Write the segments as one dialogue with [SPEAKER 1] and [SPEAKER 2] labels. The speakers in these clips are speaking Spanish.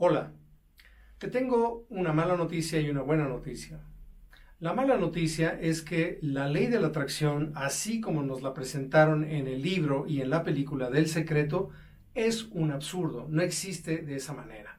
[SPEAKER 1] Hola, te tengo una mala noticia y una buena noticia. La mala noticia es que la ley de la atracción, así como nos la presentaron en el libro y en la película del secreto, es un absurdo, no existe de esa manera.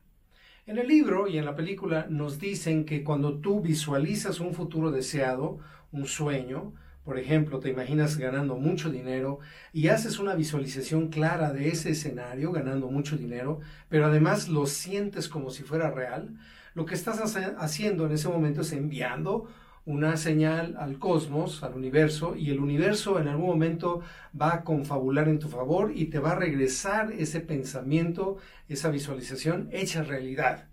[SPEAKER 1] En el libro y en la película nos dicen que cuando tú visualizas un futuro deseado, un sueño, por ejemplo, te imaginas ganando mucho dinero y haces una visualización clara de ese escenario, ganando mucho dinero, pero además lo sientes como si fuera real. Lo que estás haciendo en ese momento es enviando una señal al cosmos, al universo, y el universo en algún momento va a confabular en tu favor y te va a regresar ese pensamiento, esa visualización hecha realidad.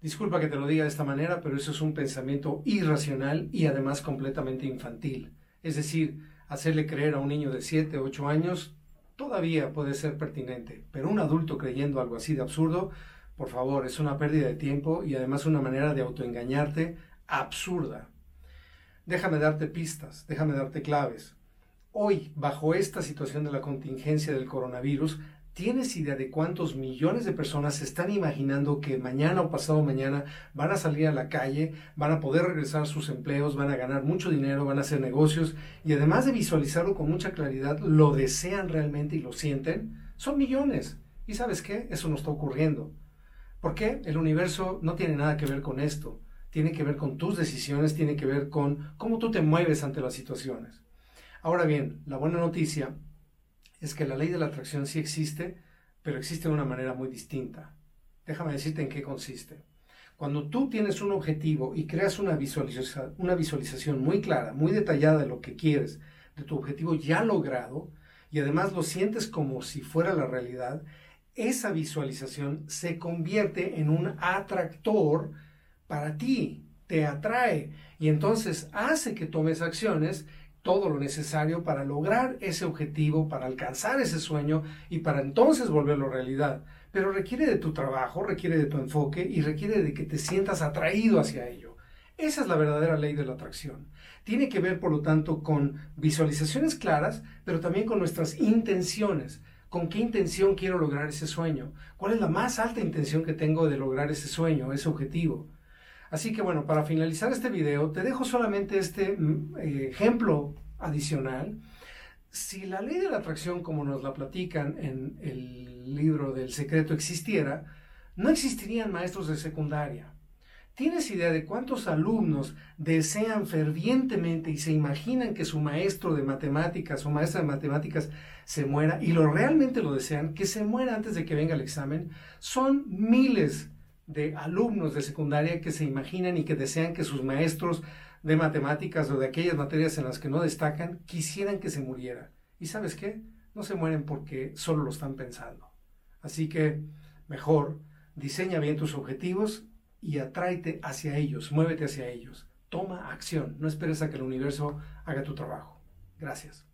[SPEAKER 1] Disculpa que te lo diga de esta manera, pero eso es un pensamiento irracional y además completamente infantil. Es decir, hacerle creer a un niño de 7 o 8 años todavía puede ser pertinente, pero un adulto creyendo algo así de absurdo, por favor, es una pérdida de tiempo y además una manera de autoengañarte absurda. Déjame darte pistas, déjame darte claves. Hoy, bajo esta situación de la contingencia del coronavirus, ¿Tienes idea de cuántos millones de personas se están imaginando que mañana o pasado mañana van a salir a la calle, van a poder regresar a sus empleos, van a ganar mucho dinero, van a hacer negocios y además de visualizarlo con mucha claridad, lo desean realmente y lo sienten? Son millones. ¿Y sabes qué? Eso no está ocurriendo. ¿Por qué? El universo no tiene nada que ver con esto. Tiene que ver con tus decisiones, tiene que ver con cómo tú te mueves ante las situaciones. Ahora bien, la buena noticia es que la ley de la atracción sí existe, pero existe de una manera muy distinta. Déjame decirte en qué consiste. Cuando tú tienes un objetivo y creas una, una visualización muy clara, muy detallada de lo que quieres, de tu objetivo ya logrado, y además lo sientes como si fuera la realidad, esa visualización se convierte en un atractor para ti, te atrae y entonces hace que tomes acciones todo lo necesario para lograr ese objetivo, para alcanzar ese sueño y para entonces volverlo realidad. Pero requiere de tu trabajo, requiere de tu enfoque y requiere de que te sientas atraído hacia ello. Esa es la verdadera ley de la atracción. Tiene que ver, por lo tanto, con visualizaciones claras, pero también con nuestras intenciones. ¿Con qué intención quiero lograr ese sueño? ¿Cuál es la más alta intención que tengo de lograr ese sueño, ese objetivo? Así que bueno, para finalizar este video, te dejo solamente este mm, eh, ejemplo adicional. Si la ley de la atracción, como nos la platican en el libro del secreto, existiera, no existirían maestros de secundaria. ¿Tienes idea de cuántos alumnos desean fervientemente y se imaginan que su maestro de matemáticas o maestra de matemáticas se muera y lo realmente lo desean, que se muera antes de que venga el examen? Son miles de alumnos de secundaria que se imaginan y que desean que sus maestros de matemáticas o de aquellas materias en las que no destacan quisieran que se muriera. ¿Y sabes qué? No se mueren porque solo lo están pensando. Así que mejor diseña bien tus objetivos y atráete hacia ellos, muévete hacia ellos. Toma acción, no esperes a que el universo haga tu trabajo. Gracias.